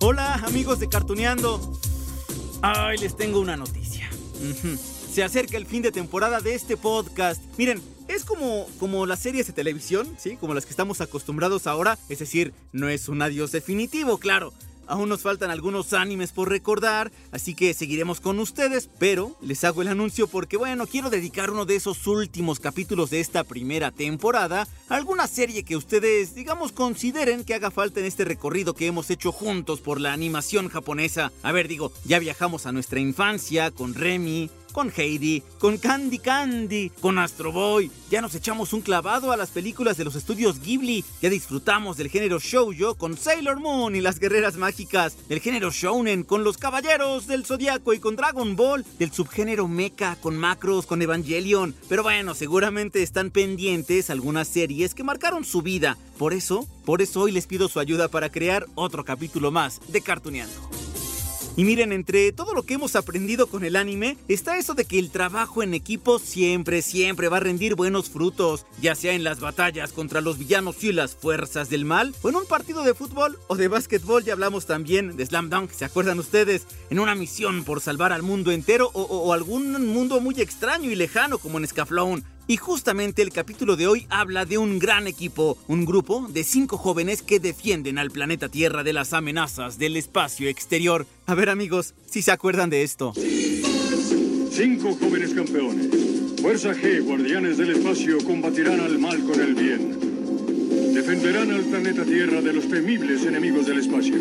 Hola amigos de Cartuneando. Ay, les tengo una noticia. Se acerca el fin de temporada de este podcast. Miren, es como, como las series de televisión, ¿sí? Como las que estamos acostumbrados ahora. Es decir, no es un adiós definitivo, claro. Aún nos faltan algunos animes por recordar, así que seguiremos con ustedes, pero les hago el anuncio porque, bueno, quiero dedicar uno de esos últimos capítulos de esta primera temporada a alguna serie que ustedes, digamos, consideren que haga falta en este recorrido que hemos hecho juntos por la animación japonesa. A ver, digo, ya viajamos a nuestra infancia con Remy, con Heidi, con Candy Candy, con Astro Boy. Ya nos echamos un clavado a las películas de los estudios Ghibli. Ya disfrutamos del género shoujo con Sailor Moon y las guerreras mágicas. Del género shounen con los caballeros del zodiaco y con Dragon Ball. Del subgénero mecha con Macros, con Evangelion. Pero bueno, seguramente están pendientes algunas series que marcaron su vida. Por eso, por eso hoy les pido su ayuda para crear otro capítulo más de Cartuneando. Y miren, entre todo lo que hemos aprendido con el anime, está eso de que el trabajo en equipo siempre, siempre va a rendir buenos frutos, ya sea en las batallas contra los villanos y las fuerzas del mal, o en un partido de fútbol o de básquetbol, ya hablamos también de Slam Dunk, ¿se acuerdan ustedes? En una misión por salvar al mundo entero o, algún mundo muy extraño y lejano como en Scaflón. Y justamente el capítulo de hoy habla de un gran equipo, un grupo de cinco jóvenes que defienden al planeta Tierra de las amenazas del espacio exterior. A ver amigos, si se acuerdan de esto. Cinco jóvenes campeones. Fuerza G, guardianes del espacio, combatirán al mal con el bien. Defenderán al planeta Tierra de los temibles enemigos del espacio.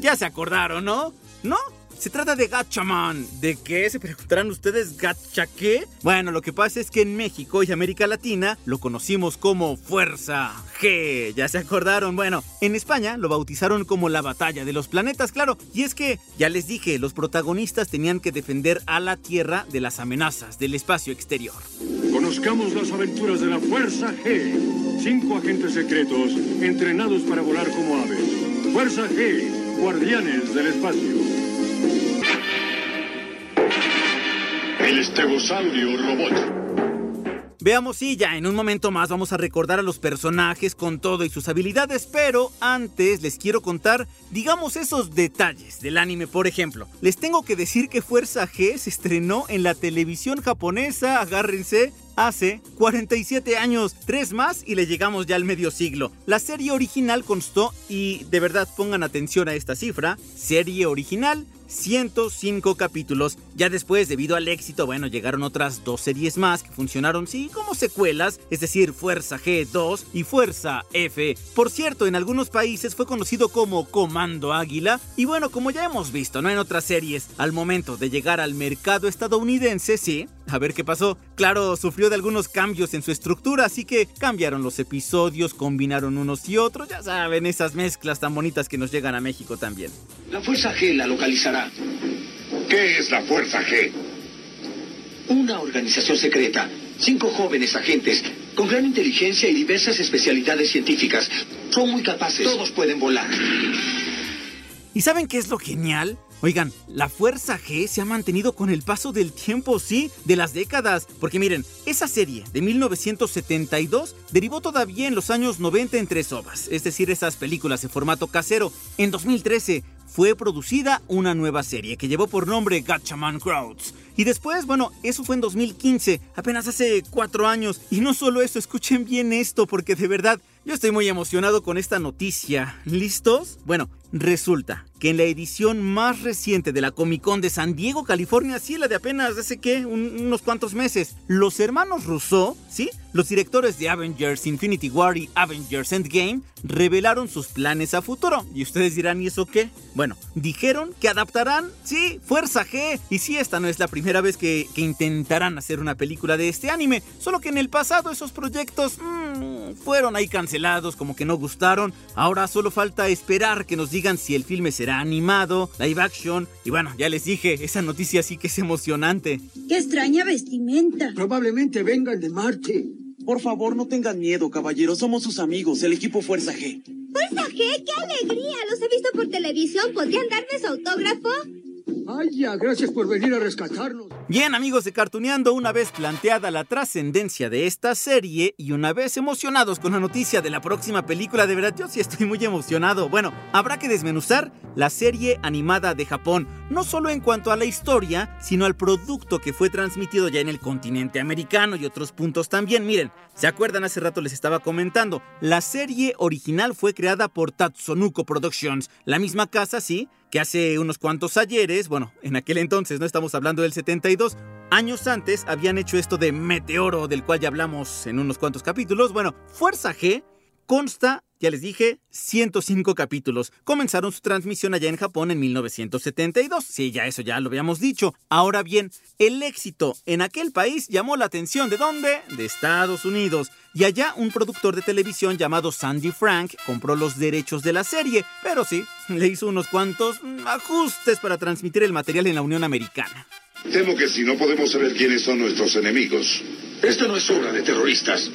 Ya se acordaron, ¿no? ¿No? Se trata de Gatchaman. ¿De qué? Se preguntarán ustedes, ¿Gacha qué? Bueno, lo que pasa es que en México y América Latina lo conocimos como Fuerza G. ¿Ya se acordaron? Bueno, en España lo bautizaron como la Batalla de los Planetas, claro. Y es que, ya les dije, los protagonistas tenían que defender a la Tierra de las amenazas del espacio exterior. Conozcamos las aventuras de la Fuerza G. Cinco agentes secretos entrenados para volar como aves. Fuerza G, guardianes del espacio. El estegosaurio robot. Veamos si ya en un momento más vamos a recordar a los personajes con todo y sus habilidades, pero antes les quiero contar, digamos, esos detalles del anime, por ejemplo. Les tengo que decir que Fuerza G se estrenó en la televisión japonesa, agárrense, hace 47 años, tres más y le llegamos ya al medio siglo. La serie original constó, y de verdad pongan atención a esta cifra, serie original 105 capítulos. Ya después, debido al éxito, bueno, llegaron otras dos series más que funcionaron, sí, como secuelas, es decir, Fuerza G2 y Fuerza F. Por cierto, en algunos países fue conocido como Comando Águila. Y bueno, como ya hemos visto, no en otras series, al momento de llegar al mercado estadounidense, sí, a ver qué pasó. Claro, sufrió de algunos cambios en su estructura, así que cambiaron los episodios, combinaron unos y otros, ya saben, esas mezclas tan bonitas que nos llegan a México también. La Fuerza G la localizará. ¿Qué es la Fuerza G? Una organización secreta. Cinco jóvenes agentes con gran inteligencia y diversas especialidades científicas. Son muy capaces. Todos pueden volar. ¿Y saben qué es lo genial? Oigan, la Fuerza G se ha mantenido con el paso del tiempo, sí, de las décadas. Porque miren, esa serie de 1972 derivó todavía en los años 90 en tres ovas, es decir, esas películas en formato casero. En 2013 fue producida una nueva serie que llevó por nombre Gatchaman Crowds. Y después, bueno, eso fue en 2015, apenas hace cuatro años. Y no solo eso, escuchen bien esto, porque de verdad yo estoy muy emocionado con esta noticia. ¿Listos? Bueno, resulta que en la edición más reciente de la Comic Con de San Diego, California, sí, la de apenas hace que unos cuantos meses, los hermanos Rousseau, ¿sí? Los directores de Avengers Infinity War y Avengers Endgame revelaron sus planes a futuro. Y ustedes dirán, ¿y eso qué? Bueno, dijeron que adaptarán, sí, Fuerza G. Y sí, esta no es la primera vez que, que intentarán hacer una película de este anime, solo que en el pasado esos proyectos mmm, fueron ahí cancelados, como que no gustaron. Ahora solo falta esperar que nos digan si el filme será animado, live action. Y bueno, ya les dije, esa noticia sí que es emocionante. ¡Qué extraña vestimenta! Probablemente vengan de Marte. Por favor, no tengan miedo, caballeros. Somos sus amigos, el equipo Fuerza G. ¡Fuerza G! ¡Qué alegría! Los he visto por televisión. ¿Podrían darme su autógrafo? Ay, ya, gracias por venir a rescatarnos. Bien amigos de Cartuneando, una vez planteada la trascendencia de esta serie y una vez emocionados con la noticia de la próxima película, de verdad yo sí estoy muy emocionado. Bueno, habrá que desmenuzar la serie animada de Japón, no solo en cuanto a la historia, sino al producto que fue transmitido ya en el continente americano y otros puntos también. Miren, ¿se acuerdan? Hace rato les estaba comentando, la serie original fue creada por Tatsunoko Productions, la misma casa, sí, que hace unos cuantos ayeres, bueno, en aquel entonces no estamos hablando del 72, años antes habían hecho esto de Meteoro, del cual ya hablamos en unos cuantos capítulos. Bueno, Fuerza G consta, ya les dije, 105 capítulos. Comenzaron su transmisión allá en Japón en 1972. Sí, ya eso ya lo habíamos dicho. Ahora bien, el éxito en aquel país llamó la atención de dónde? De Estados Unidos. Y allá un productor de televisión llamado Sandy Frank compró los derechos de la serie, pero sí, le hizo unos cuantos ajustes para transmitir el material en la Unión Americana. Temo que si no podemos saber quiénes son nuestros enemigos. Esto no es obra de terroristas.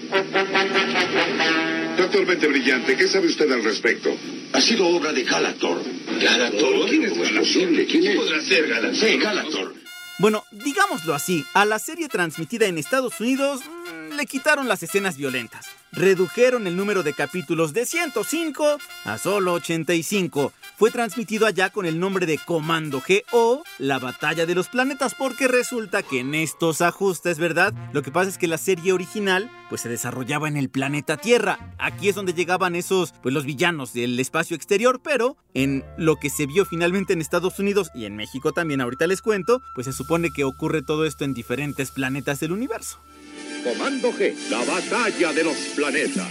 Doctor Mente Brillante, ¿qué sabe usted al respecto? Ha sido obra de Galator. ¿Galator? ¿Quién es ¿Cómo Galator? posible? ¿Quién ¿Quién es? podrá ser Galator? Sí, Galator. Bueno, digámoslo así, a la serie transmitida en Estados Unidos mm, le quitaron las escenas violentas. Redujeron el número de capítulos de 105 a solo 85. Fue transmitido allá con el nombre de Comando G o La Batalla de los Planetas porque resulta que en estos ajustes, ¿verdad? Lo que pasa es que la serie original pues se desarrollaba en el planeta Tierra. Aquí es donde llegaban esos pues los villanos del espacio exterior, pero en lo que se vio finalmente en Estados Unidos y en México también ahorita les cuento, pues se supone que ocurre todo esto en diferentes planetas del universo. Comando G, la batalla de los planetas.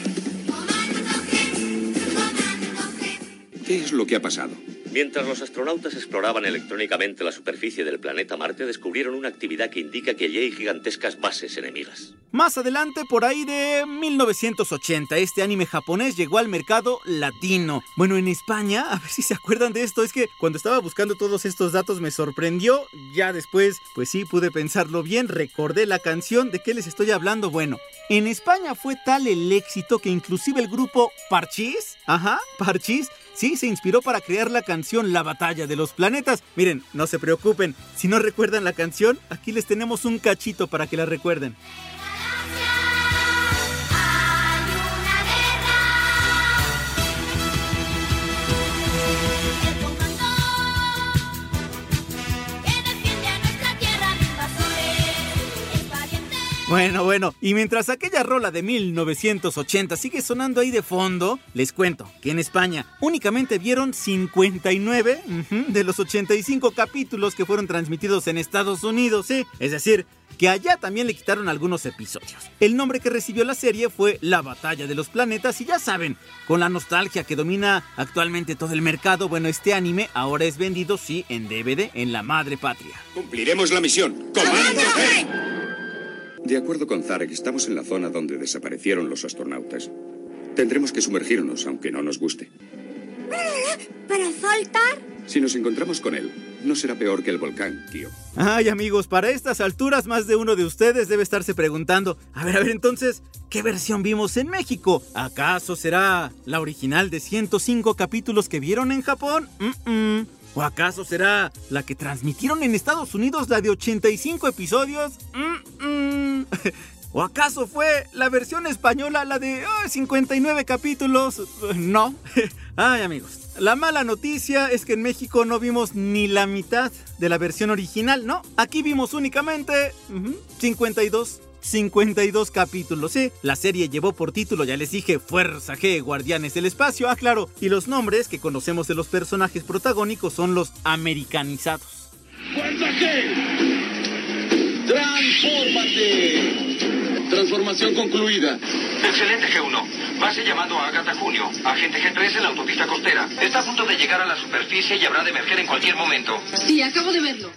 ¿Qué es lo que ha pasado? Mientras los astronautas exploraban electrónicamente la superficie del planeta Marte, descubrieron una actividad que indica que allí hay gigantescas bases enemigas. Más adelante, por ahí de 1980, este anime japonés llegó al mercado latino. Bueno, en España, a ver si se acuerdan de esto, es que cuando estaba buscando todos estos datos me sorprendió. Ya después, pues sí, pude pensarlo bien, recordé la canción de qué les estoy hablando. Bueno, en España fue tal el éxito que inclusive el grupo Parchís, ajá, Parchís, sí, se inspiró para crear la canción La Batalla de los Planetas. Miren, no se preocupen, si no recuerdan la canción, aquí les tenemos un cachito para que la recuerden. Bueno, bueno, y mientras aquella rola de 1980 sigue sonando ahí de fondo, les cuento que en España únicamente vieron 59 ujú, de los 85 capítulos que fueron transmitidos en Estados Unidos, ¿sí? Es decir, que allá también le quitaron algunos episodios. El nombre que recibió la serie fue La Batalla de los Planetas y ya saben, con la nostalgia que domina actualmente todo el mercado, bueno, este anime ahora es vendido, sí, en DVD en la madre patria. Cumpliremos la misión. ¡Comando! De acuerdo con Zarek, estamos en la zona donde desaparecieron los astronautas. Tendremos que sumergirnos, aunque no nos guste. ¿Para saltar? Si nos encontramos con él, no será peor que el volcán, Kyo. Ay amigos, para estas alturas más de uno de ustedes debe estarse preguntando, a ver, a ver entonces, ¿qué versión vimos en México? ¿Acaso será la original de 105 capítulos que vieron en Japón? ¿O acaso será la que transmitieron en Estados Unidos, la de 85 episodios? ¿O acaso fue la versión española, la de ay, 59 capítulos? No. Ay amigos, la mala noticia es que en México no vimos ni la mitad de la versión original, ¿no? Aquí vimos únicamente ujú, 52 52 capítulos, sí. La serie llevó por título, ya les dije, Fuerza G, Guardianes del Espacio, ah, claro. Y los nombres que conocemos de los personajes protagónicos son los americanizados. ¡Fuerza G! ¡Transfórmate! Transformación concluida. Excelente, G1. Base llamando a Agatha Junio, agente G3 en la autopista costera. Está a punto de llegar a la superficie y habrá de emerger en cualquier momento. Sí, acabo de verlo.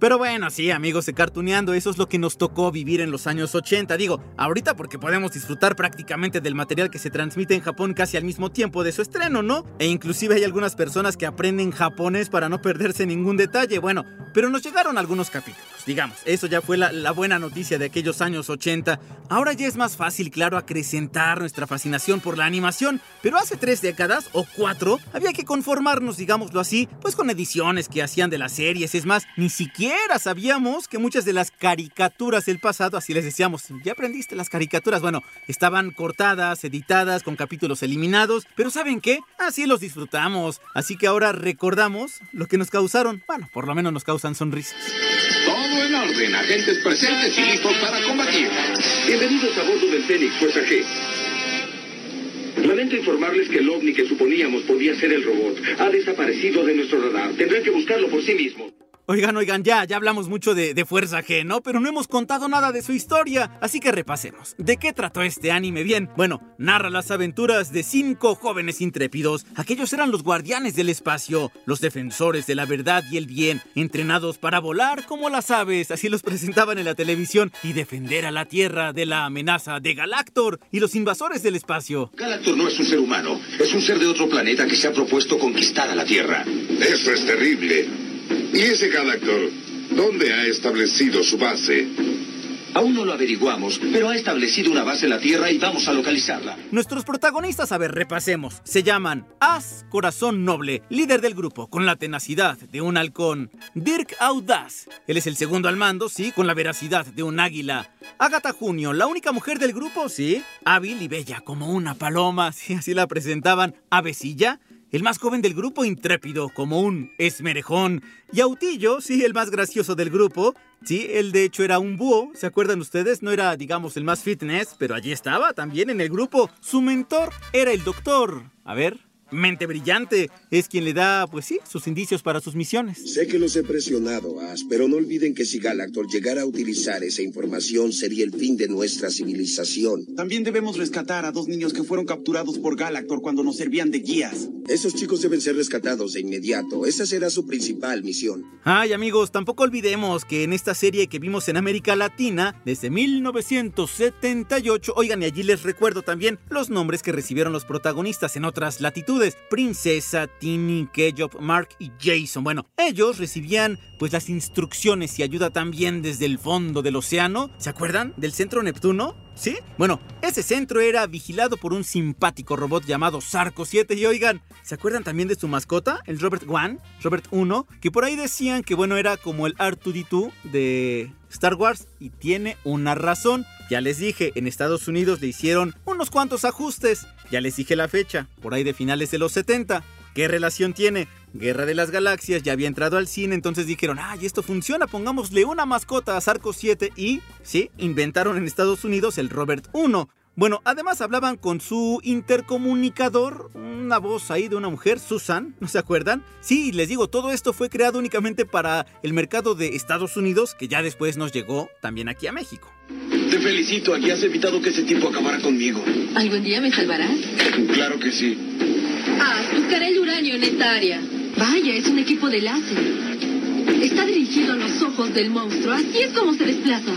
Pero bueno, sí, amigos de Cartuneando, eso es lo que nos tocó vivir en los años 80. Digo, ahorita porque podemos disfrutar prácticamente del material que se transmite en Japón casi al mismo tiempo de su estreno, ¿no? E inclusive hay algunas personas que aprenden japonés para no perderse ningún detalle. Bueno, pero nos llegaron algunos capítulos, digamos. Eso ya fue la, buena noticia de aquellos años 80. Ahora ya es más fácil, claro, acrecentar nuestra fascinación por la animación, pero hace tres décadas o cuatro había que conformarnos, digámoslo así, pues con ediciones que hacían de las series. Es más, ni siquiera sabíamos que muchas de las caricaturas del pasado, así les decíamos, ya aprendiste las caricaturas, bueno, estaban cortadas, editadas, con capítulos eliminados, pero ¿saben qué? Así los disfrutamos. Así que ahora recordamos lo que nos causaron, bueno, por lo menos nos causan sonrisas. Todo en orden, agentes presentes y listos para combatir. Bienvenidos a bordo del Fénix, Fuerza G. Lamento informarles que el ovni que suponíamos podía ser el robot ha desaparecido de nuestro radar. Tendrán que buscarlo por sí mismo. Oigan, oigan, ya, ya hablamos mucho de, de, Fuerza G, ¿no? Pero no hemos contado nada de su historia, así que repasemos. ¿De qué trató este anime? Bien, bueno, narra las aventuras de cinco jóvenes intrépidos. Aquellos eran los guardianes del espacio, los defensores de la verdad y el bien, entrenados para volar como las aves, así los presentaban en la televisión, y defender a la Tierra de la amenaza de Galactor y los invasores del espacio. Galactor no es un ser humano, es un ser de otro planeta que se ha propuesto conquistar a la Tierra. Eso es terrible. ¿Y ese Galactor? ¿Dónde ha establecido su base? Aún no lo averiguamos, pero ha establecido una base en la Tierra y vamos a localizarla. Nuestros protagonistas, a ver, repasemos. Se llaman As, Corazón Noble, líder del grupo, con la tenacidad de un halcón. Dirk Audaz, él es el segundo al mando, sí, con la veracidad de un águila. Agatha Junio, la única mujer del grupo, sí. Hábil y bella como una paloma, sí, así la presentaban. Avesilla, el más joven del grupo, intrépido como un esmerejón. Y Autillo, sí, el más gracioso del grupo. Sí, él de hecho era un búho, ¿se acuerdan ustedes? No era, digamos, el más fitness, pero allí estaba también en el grupo. Su mentor era el doctor. A ver, mente brillante, es quien le da, pues sí, sus indicios para sus misiones. Sé que los he presionado, As, pero no olviden que si Galactor llegara a utilizar esa información sería el fin de nuestra civilización. También debemos rescatar a dos niños que fueron capturados por Galactor cuando nos servían de guías. Esos chicos deben ser rescatados de inmediato. Esa será su principal misión. Ay, amigos, tampoco olvidemos que en esta serie que vimos en América Latina desde 1978, oigan, y allí les recuerdo también los nombres que recibieron los protagonistas en otras latitudes. Princesa, Tini, Kejop, Mark y Jason. Bueno, ellos recibían pues las instrucciones y ayuda también desde el fondo del océano. ¿Se acuerdan del centro Neptuno? ¿Sí? Bueno, ese centro era vigilado por un simpático robot llamado Sarco 7 y oigan, ¿se acuerdan también de su mascota? El Robert One, Robert 1, que por ahí decían que bueno, era como el R2D2 de Star Wars y tiene una razón. Ya les dije, en Estados Unidos le hicieron unos cuantos ajustes. Ya les dije la fecha, por ahí de finales de los 70. ¿Qué relación tiene? Guerra de las Galaxias ya había entrado al cine, entonces dijeron, ay, esto funciona, pongámosle una mascota a Sarco 7 y, sí, inventaron en Estados Unidos el Robert 1. Bueno, además hablaban con su intercomunicador, una voz ahí de una mujer, Susan, ¿no se acuerdan? Sí, les digo, todo esto fue creado únicamente para el mercado de Estados Unidos, que ya después nos llegó también aquí a México. Te felicito, aquí has evitado que ese tipo acabara conmigo. ¿Algún día me salvarás? Claro que sí. Ah, buscaré el uranio en esta área. Vaya, es un equipo de láser. Está dirigido a los ojos del monstruo, así es como se desplaza.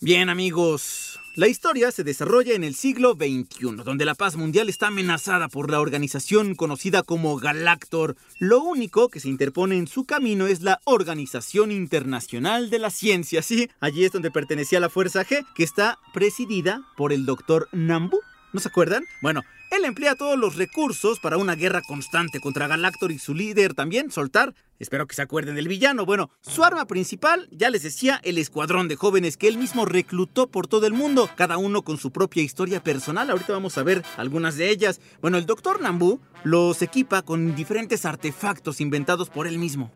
Bien, amigos. La historia se desarrolla en el siglo XXI, donde la paz mundial está amenazada por la organización conocida como Galactor. Lo único que se interpone en su camino es la Organización Internacional de la Ciencia, sí, allí es donde pertenecía la Fuerza G, que está presidida por el doctor Nambu. ¿No se acuerdan? Bueno, él emplea todos los recursos para una guerra constante contra Galactor y su líder también, Soltar. Espero que se acuerden del villano. Bueno, su arma principal, ya les decía, el escuadrón de jóvenes que él mismo reclutó por todo el mundo, cada uno con su propia historia personal. Ahorita vamos a ver algunas de ellas. Bueno, el doctor Nambu los equipa con diferentes artefactos inventados por él mismo.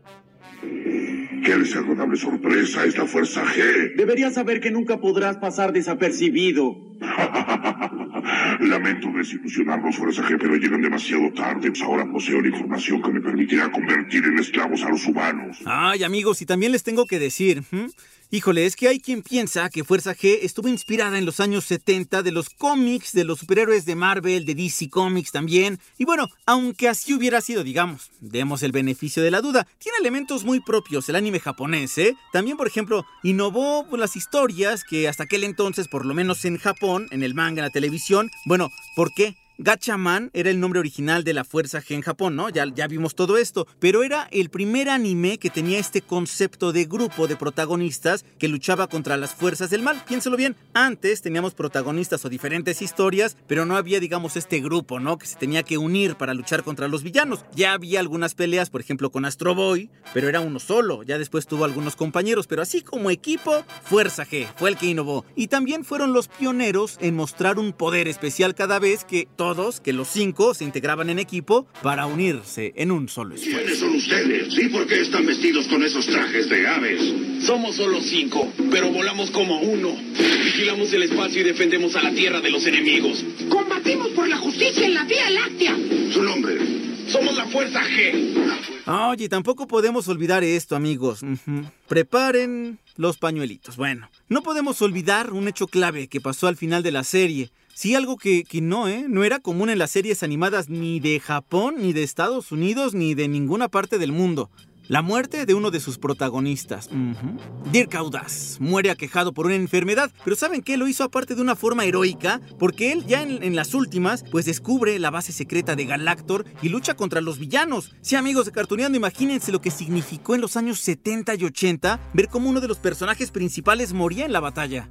¡Qué desagradable sorpresa esta Fuerza G! Deberías saber que nunca podrás pasar desapercibido. Lamento desilusionarlos, G, pero llegan demasiado tarde. Pues ahora poseo la información que me permitirá convertir en esclavos a los humanos. Ay, amigos, y también les tengo que decir... ¿hmm? Híjole, es que hay quien piensa que Fuerza G estuvo inspirada en los años 70 de los cómics, de los superhéroes de Marvel, de DC Comics también. Y bueno, aunque así hubiera sido, digamos, demos el beneficio de la duda, tiene elementos muy propios el anime japonés, ¿eh? También, por ejemplo, innovó las historias que hasta aquel entonces, por lo menos en Japón, en el manga, en la televisión, bueno, ¿por qué? Gachaman era el nombre original de la Fuerza G en Japón, ¿no? Ya, ya vimos todo esto, pero era el primer anime que tenía este concepto de grupo de protagonistas que luchaba contra las fuerzas del mal. Piénselo bien, antes teníamos protagonistas o diferentes historias, pero no había, digamos, este grupo, ¿no? Que se tenía que unir para luchar contra los villanos. Ya había algunas peleas, por ejemplo, con Astro Boy, pero era uno solo. Ya después tuvo algunos compañeros, pero así como equipo, Fuerza G fue el que innovó. Y también fueron los pioneros en mostrar un poder especial cada vez que todos, que los cinco, se integraban en equipo para unirse en un solo esfuerzo. ¿Quiénes son ustedes? ¿Y por qué están vestidos con esos trajes de aves? Somos solo cinco, pero volamos como uno. Vigilamos el espacio y defendemos a la Tierra de los enemigos. Combatimos por la justicia en la Vía Láctea. Su nombre. Somos la Fuerza G. Oye, tampoco podemos olvidar esto, amigos. Preparen los pañuelitos. Bueno, no podemos olvidar un hecho clave que pasó al final de la serie. Sí, algo que, que no, ¿eh? No era común en las series animadas ni de Japón, ni de Estados Unidos, ni de ninguna parte del mundo. La muerte de uno de sus protagonistas. Dirk Audaz muere aquejado por una enfermedad, pero ¿saben qué? Lo hizo aparte de una forma heroica, porque él ya en, en las últimas, pues descubre la base secreta de Galactor y lucha contra los villanos. Sí, amigos de Cartuneando, imagínense lo que significó en los años 70 y 80 ver cómo uno de los personajes principales moría en la batalla.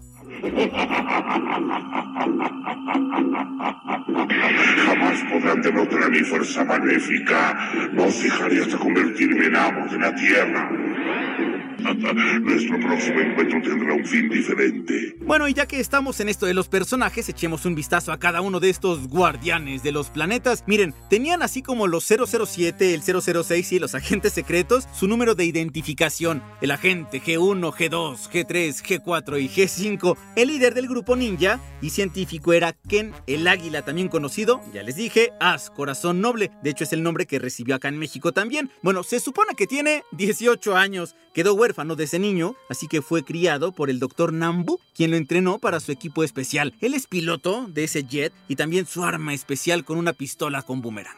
Jamás podrán derrotar a mi fuerza maléfica. No os dejaré hasta convertirme en amo de la tierra. Nuestro próximo encuentro tendrá un fin diferente. Bueno, y ya que estamos en esto de los personajes, echemos un vistazo a cada uno de estos guardianes de los planetas. Miren, tenían así como los 007, el 006 y los agentes secretos su número de identificación. El agente G1, G2, G3, G4 y G5. El líder del grupo ninja y científico era Ken el Águila, también conocido, ya les dije, As, Corazón Noble. De hecho, es el nombre que recibió acá en México también. Bueno, se supone que tiene 18 años. Quedó huérfano de ese niño, así que fue criado por el doctor Nambu, quien lo entrenó para su equipo especial. Él es piloto de ese jet y también su arma especial con una pistola con boomerang.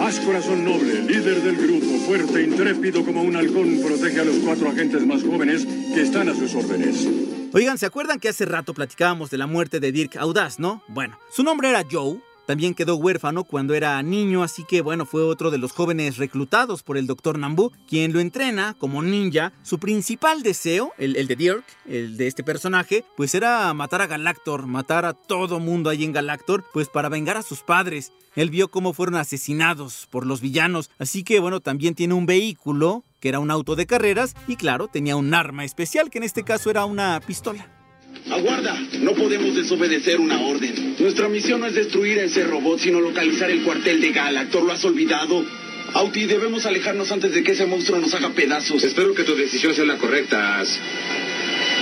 Haz corazón noble, líder del grupo, fuerte intrépido como un halcón, protege a los cuatro agentes más jóvenes que están a sus órdenes. Oigan, ¿se acuerdan que hace rato platicábamos de la muerte de Dirk Audaz, no? Bueno, su nombre era Joe. También quedó huérfano cuando era niño, así que bueno, fue otro de los jóvenes reclutados por el Dr. Nambu, quien lo entrena como ninja. Su principal deseo, el, el de Dirk, el de este personaje, pues era matar a Galactor, matar a todo mundo ahí en Galactor, pues para vengar a sus padres. Él vio cómo fueron asesinados por los villanos, así que bueno, también tiene un vehículo, que era un auto de carreras, y claro, tenía un arma especial, que en este caso era una pistola. Aguarda, no podemos desobedecer una orden. Nuestra misión no es destruir a ese robot, sino localizar el cuartel de Galactor. ¿Lo has olvidado? Auti, debemos alejarnos antes de que ese monstruo nos haga pedazos. Espero que tu decisión sea la correcta, As.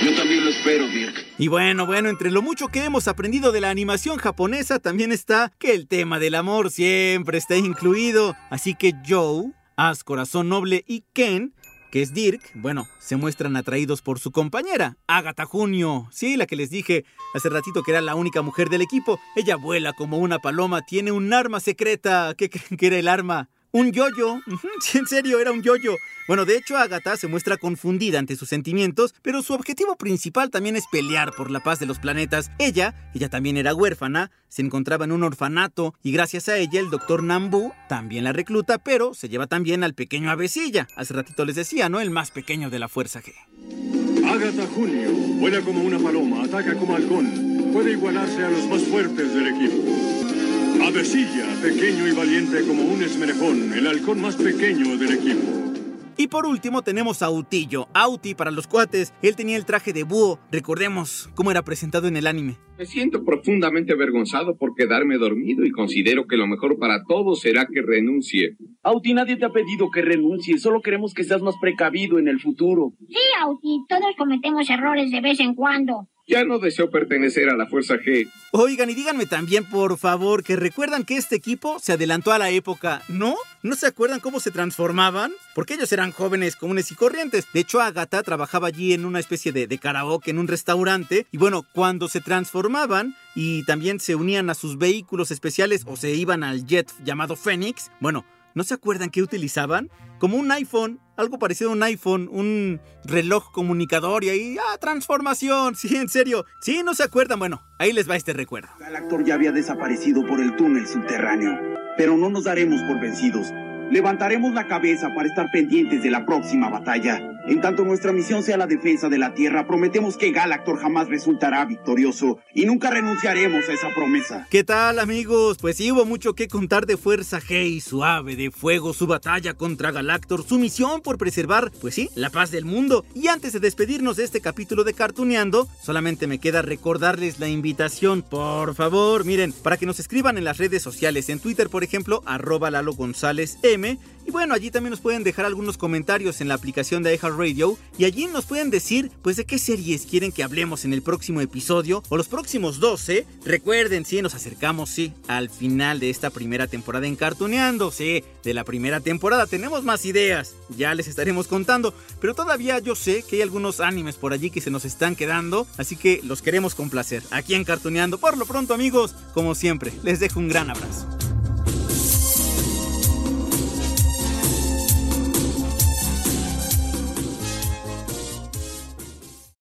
Yo también lo espero, Dirk. Y bueno, bueno, entre lo mucho que hemos aprendido de la animación japonesa también está que el tema del amor siempre está incluido. Así que Joe, As Corazón Noble y Ken que es Dirk, bueno, se muestran atraídos por su compañera, Agatha Junio. Sí, la que les dije hace ratito que era la única mujer del equipo. Ella vuela como una paloma, tiene un arma secreta. ¿Qué creen que era el arma? Un yoyo. Ujú, sí, en serio, era un yoyo. Bueno, de hecho, Agatha se muestra confundida ante sus sentimientos, pero su objetivo principal también es pelear por la paz de los planetas. Ella, ella también era huérfana, se encontraba en un orfanato y gracias a ella el doctor Nambu también la recluta, pero se lleva también al pequeño Avecilla. Hace ratito les decía, ¿no? El más pequeño de la Fuerza G. Agatha Junio, vuela como una paloma, ataca como halcón, puede igualarse a los más fuertes del equipo. Avesilla, pequeño y valiente como un esmerejón, el halcón más pequeño del equipo. Y por último tenemos a Autillo, Auti para los cuates. Él tenía el traje de búho. Recordemos cómo era presentado en el anime. Me siento profundamente avergonzado por quedarme dormido y considero que lo mejor para todos será que renuncie. Auti, nadie te ha pedido que renuncies, solo queremos que seas más precavido en el futuro. Sí, Auti, todos cometemos errores de vez en cuando. Ya no deseo pertenecer a la Fuerza G. Oigan, y díganme también, por favor, que recuerdan que este equipo se adelantó a la época, ¿no? ¿No se acuerdan cómo se transformaban? Porque ellos eran jóvenes comunes y corrientes. De hecho, Agatha trabajaba allí en una especie de, de karaoke, en un restaurante. Y bueno, cuando se y también se unían a sus vehículos especiales o se iban al jet llamado Fénix, bueno, ¿no se acuerdan qué utilizaban? Como un iPhone, algo parecido a un iPhone, un reloj comunicador y ahí, ah, transformación, sí, en serio. Sí, no se acuerdan, bueno, ahí les va este recuerdo. Galactor ya había desaparecido por el túnel subterráneo, pero no nos daremos por vencidos. Levantaremos la cabeza para estar pendientes de la próxima batalla. En tanto nuestra misión sea la defensa de la Tierra, prometemos que Galactor jamás resultará victorioso y nunca renunciaremos a esa promesa. ¿Qué tal amigos? Pues sí hubo mucho que contar de Fuerza G suave de fuego, su batalla contra Galactor, su misión por preservar, pues sí, la paz del mundo. Y antes de despedirnos de este capítulo de Cartuneando, solamente me queda recordarles la invitación, por favor, miren, para que nos escriban en las redes sociales, en Twitter por ejemplo, arroba Lalo González M. Y bueno, allí también nos pueden dejar algunos comentarios en la aplicación de Radio y allí nos pueden decir pues de qué series quieren que hablemos en el próximo episodio o los próximos 12. Recuerden, sí, nos acercamos, sí, al final de esta primera temporada en Cartuneando, sí, de la primera temporada. Tenemos más ideas, ya les estaremos contando, pero todavía yo sé que hay algunos animes por allí que se nos están quedando, así que los queremos complacer aquí en Cartuneando. Por lo pronto amigos, como siempre, les dejo un gran abrazo.